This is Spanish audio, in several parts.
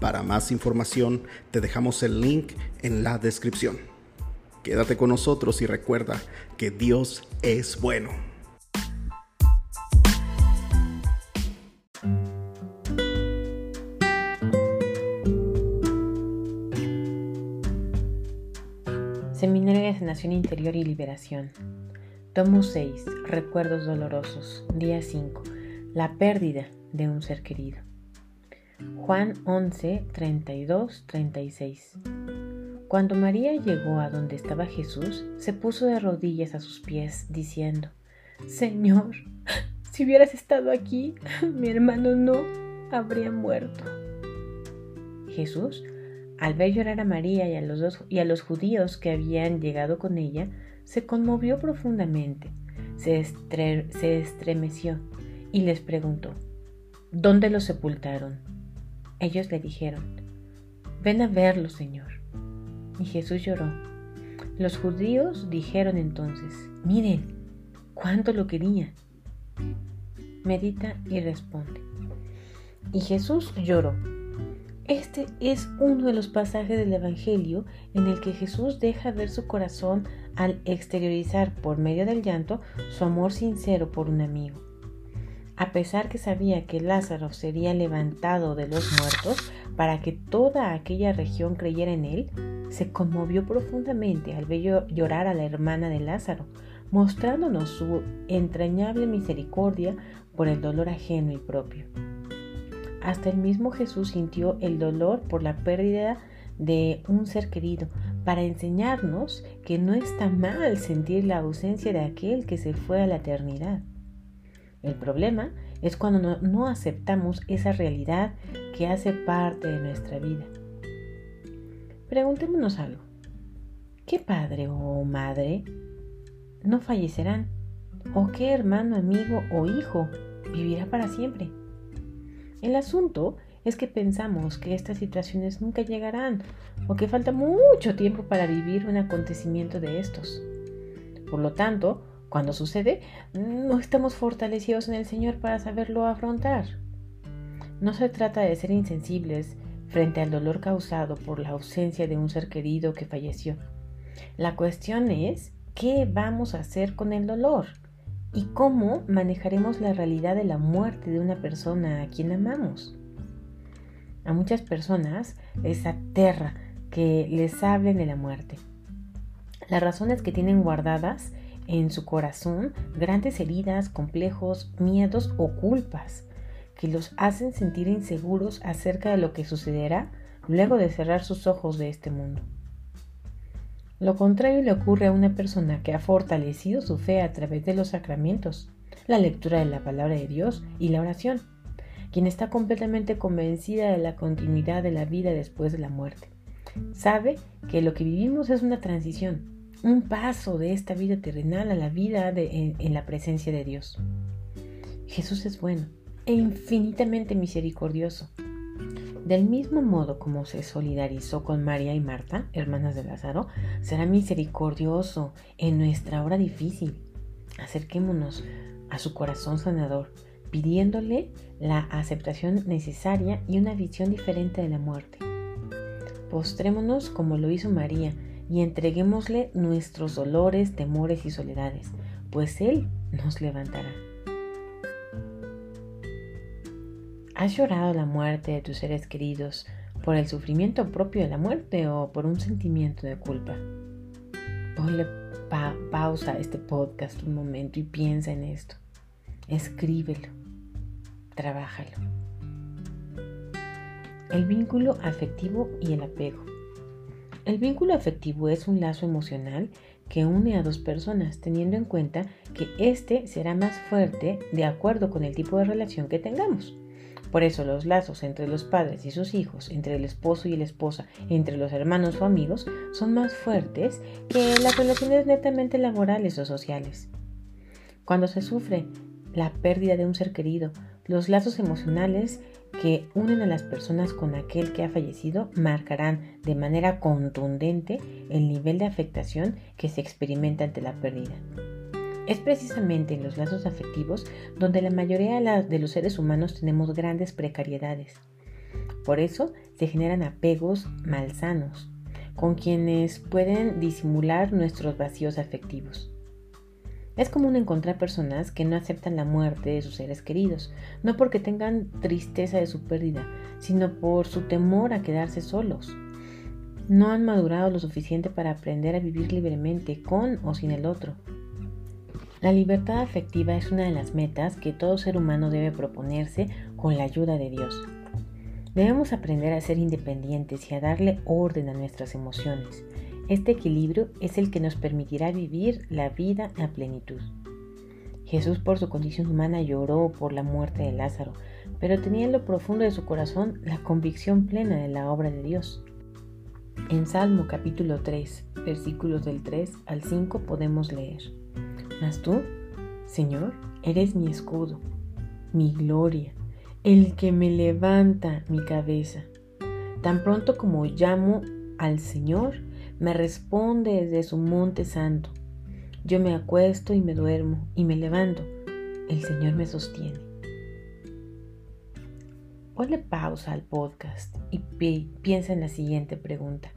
Para más información te dejamos el link en la descripción. Quédate con nosotros y recuerda que Dios es bueno. Seminario de Sanación Interior y Liberación. Tomo 6. Recuerdos dolorosos. Día 5. La pérdida de un ser querido. Juan 11, 32, 36. Cuando María llegó a donde estaba Jesús, se puso de rodillas a sus pies, diciendo, Señor, si hubieras estado aquí, mi hermano no habría muerto. Jesús, al ver llorar a María y a los, dos, y a los judíos que habían llegado con ella, se conmovió profundamente, se, se estremeció y les preguntó, ¿dónde lo sepultaron? Ellos le dijeron, ven a verlo, Señor. Y Jesús lloró. Los judíos dijeron entonces, miren, cuánto lo quería. Medita y responde. Y Jesús lloró. Este es uno de los pasajes del Evangelio en el que Jesús deja ver su corazón al exteriorizar por medio del llanto su amor sincero por un amigo. A pesar que sabía que Lázaro sería levantado de los muertos para que toda aquella región creyera en él, se conmovió profundamente al ver llorar a la hermana de Lázaro, mostrándonos su entrañable misericordia por el dolor ajeno y propio. Hasta el mismo Jesús sintió el dolor por la pérdida de un ser querido, para enseñarnos que no está mal sentir la ausencia de aquel que se fue a la eternidad. El problema es cuando no, aceptamos esa realidad que hace parte de nuestra vida. Preguntémonos algo. ¿Qué padre o madre no fallecerán? ¿O qué hermano, amigo o hijo vivirá para siempre? El asunto es que pensamos que estas situaciones nunca llegarán o que falta mucho tiempo para vivir un acontecimiento de estos. Por lo tanto, cuando sucede, no estamos fortalecidos en el Señor para saberlo afrontar. No se trata de ser insensibles frente al dolor causado por la ausencia de un ser querido que falleció. La cuestión es qué vamos a hacer con el dolor y cómo manejaremos la realidad de la muerte de una persona a quien amamos. A muchas personas les aterra que les hablen de la muerte. Las razones que tienen guardadas en su corazón grandes heridas, complejos, miedos o culpas que los hacen sentir inseguros acerca de lo que sucederá luego de cerrar sus ojos de este mundo. Lo contrario le ocurre a una persona que ha fortalecido su fe a través de los sacramentos, la lectura de la palabra de Dios y la oración, quien está completamente convencida de la continuidad de la vida después de la muerte. Sabe que lo que vivimos es una transición, un paso de esta vida terrenal a la vida en, la presencia de Dios. Jesús es bueno e infinitamente misericordioso. Del mismo modo como se solidarizó con María y Marta, hermanas de Lázaro, será misericordioso en nuestra hora difícil. Acerquémonos a su corazón sanador, pidiéndole la aceptación necesaria y una visión diferente de la muerte. Postrémonos como lo hizo María, y entreguémosle nuestros dolores, temores y soledades, pues Él nos levantará. ¿Has llorado la muerte de tus seres queridos por el sufrimiento propio de la muerte o por un sentimiento de culpa? Ponle pausa a este podcast un momento y piensa en esto. Escríbelo. Trabájalo. El vínculo afectivo y el apego. El vínculo afectivo es un lazo emocional que une a dos personas, teniendo en cuenta que éste será más fuerte de acuerdo con el tipo de relación que tengamos. Por eso los lazos entre los padres y sus hijos, entre el esposo y la esposa, entre los hermanos o amigos, son más fuertes que las relaciones netamente laborales o sociales. Cuando se sufre la pérdida de un ser querido, los lazos emocionales que unen a las personas con aquel que ha fallecido marcarán de manera contundente el nivel de afectación que se experimenta ante la pérdida. Es precisamente en los lazos afectivos donde la mayoría de los seres humanos tenemos grandes precariedades. Por eso se generan apegos malsanos, con quienes pueden disimular nuestros vacíos afectivos. Es común encontrar personas que no aceptan la muerte de sus seres queridos, no porque tengan tristeza de su pérdida, sino por su temor a quedarse solos. No han madurado lo suficiente para aprender a vivir libremente con o sin el otro. La libertad afectiva es una de las metas que todo ser humano debe proponerse con la ayuda de Dios. Debemos aprender a ser independientes y a darle orden a nuestras emociones, este equilibrio es el que nos permitirá vivir la vida a plenitud. Jesús por su condición humana lloró por la muerte de Lázaro, pero tenía en lo profundo de su corazón la convicción plena de la obra de Dios. En Salmo capítulo 3, versículos del 3 al 5 podemos leer, Mas tú, Señor, eres mi escudo, mi gloria, el que me levanta mi cabeza. Tan pronto como llamo al Señor, me responde desde su monte santo. Yo me acuesto y me duermo y me levanto. El Señor me sostiene. Ponle pausa al podcast y piensa en la siguiente pregunta.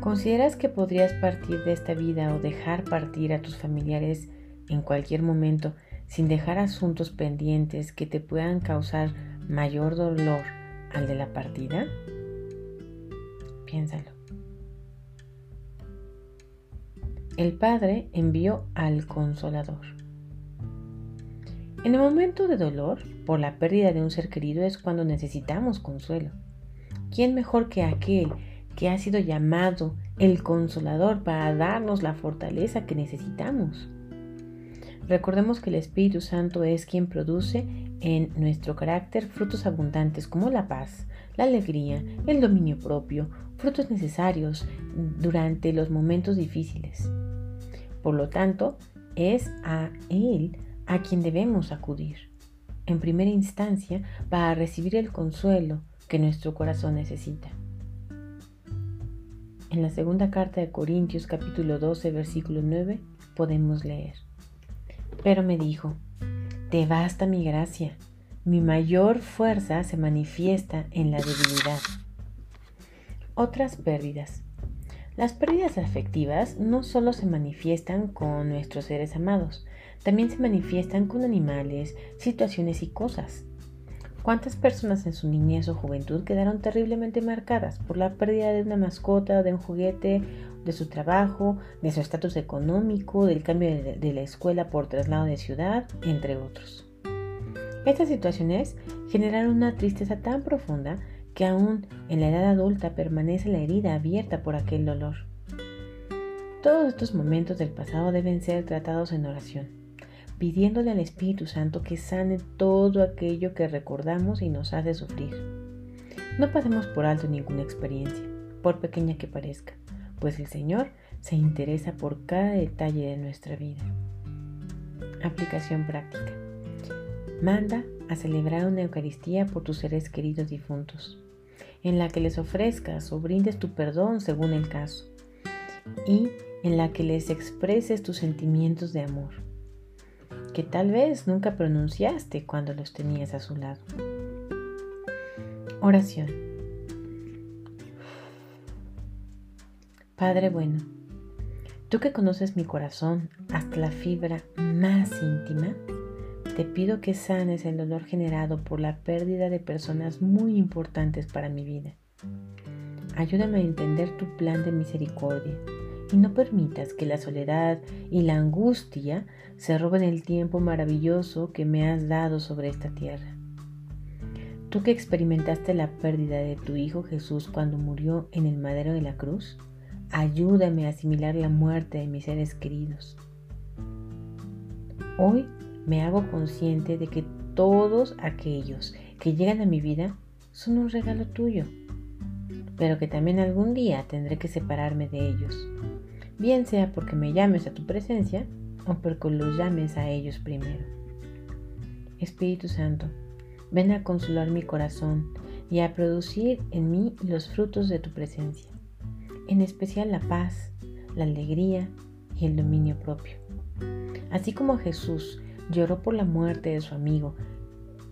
¿Consideras que podrías partir de esta vida o dejar partir a tus familiares en cualquier momento sin dejar asuntos pendientes que te puedan causar mayor dolor al de la partida? Piénsalo. El Padre envió al Consolador. En el momento de dolor por la pérdida de un ser querido es cuando necesitamos consuelo. ¿Quién mejor que aquel que ha sido llamado el Consolador para darnos la fortaleza que necesitamos? Recordemos que el Espíritu Santo es quien produce en nuestro carácter frutos abundantes como la paz, la alegría, el dominio propio, frutos necesarios durante los momentos difíciles. Por lo tanto, es a Él a quien debemos acudir, en primera instancia, para recibir el consuelo que nuestro corazón necesita. En la segunda carta de Corintios capítulo 12 versículo 9 podemos leer, Pero me dijo, Te basta mi gracia, mi mayor fuerza se manifiesta en la debilidad. Otras pérdidas. Las pérdidas afectivas no solo se manifiestan con nuestros seres amados, también se manifiestan con animales, situaciones y cosas. ¿Cuántas personas en su niñez o juventud quedaron terriblemente marcadas por la pérdida de una mascota, de un juguete, de su trabajo, de su estatus económico, del cambio de la escuela por traslado de ciudad, entre otros? Estas situaciones generaron una tristeza tan profunda que aún en la edad adulta permanece la herida abierta por aquel dolor. Todos estos momentos del pasado deben ser tratados en oración, pidiéndole al Espíritu Santo que sane todo aquello que recordamos y nos hace sufrir. No pasemos por alto ninguna experiencia, por pequeña que parezca, pues el Señor se interesa por cada detalle de nuestra vida. Aplicación práctica. Manda a celebrar una Eucaristía por tus seres queridos difuntos en la que les ofrezcas o brindes tu perdón según el caso, y en la que les expreses tus sentimientos de amor, que tal vez nunca pronunciaste cuando los tenías a su lado. Oración. Padre bueno, tú que conoces mi corazón hasta la fibra más íntima, te pido que sanes el dolor generado por la pérdida de personas muy importantes para mi vida. Ayúdame a entender tu plan de misericordia y no permitas que la soledad y la angustia se roben el tiempo maravilloso que me has dado sobre esta tierra. Tú que experimentaste la pérdida de tu Hijo Jesús cuando murió en el madero de la cruz, ayúdame a asimilar la muerte de mis seres queridos. Hoy me hago consciente de que todos aquellos que llegan a mi vida son un regalo tuyo, pero que también algún día tendré que separarme de ellos, bien sea porque me llames a tu presencia o porque los llames a ellos primero. Espíritu Santo, ven a consolar mi corazón y a producir en mí los frutos de tu presencia, en especial la paz, la alegría y el dominio propio. Así como Jesús lloró por la muerte de su amigo,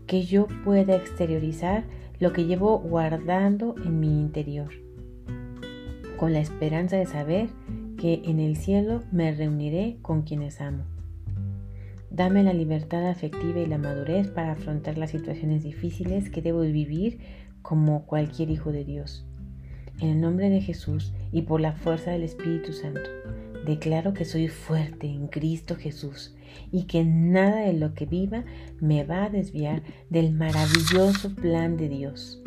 que yo pueda exteriorizar lo que llevo guardando en mi interior, con la esperanza de saber que en el cielo me reuniré con quienes amo. Dame la libertad afectiva y la madurez para afrontar las situaciones difíciles que debo vivir como cualquier hijo de Dios. En el nombre de Jesús y por la fuerza del Espíritu Santo, declaro que soy fuerte en Cristo Jesús y que nada de lo que viva me va a desviar del maravilloso plan de Dios.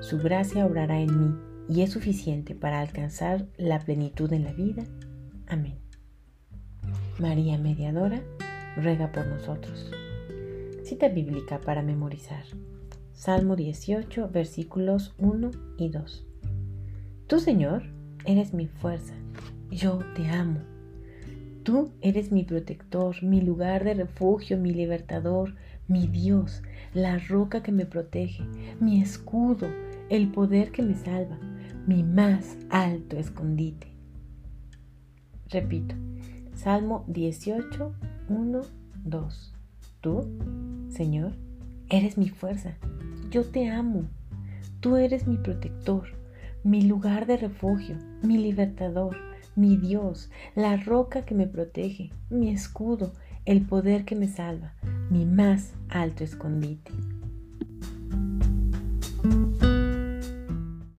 Su gracia obrará en mí y es suficiente para alcanzar la plenitud en la vida. Amén. María Mediadora, ruega por nosotros. Cita bíblica para memorizar. Salmo 18, versículos 1 y 2. Tú, Señor, eres mi fuerza. Yo te amo. Tú eres mi protector, mi lugar de refugio, mi libertador, mi Dios, la roca que me protege, mi escudo, el poder que me salva, mi más alto escondite. Repito, Salmo 18, 1, 2. Tú, Señor, eres mi fuerza. Yo te amo. Tú eres mi protector, mi lugar de refugio, mi libertador, mi Dios, la roca que me protege, mi escudo, el poder que me salva, mi más alto escondite.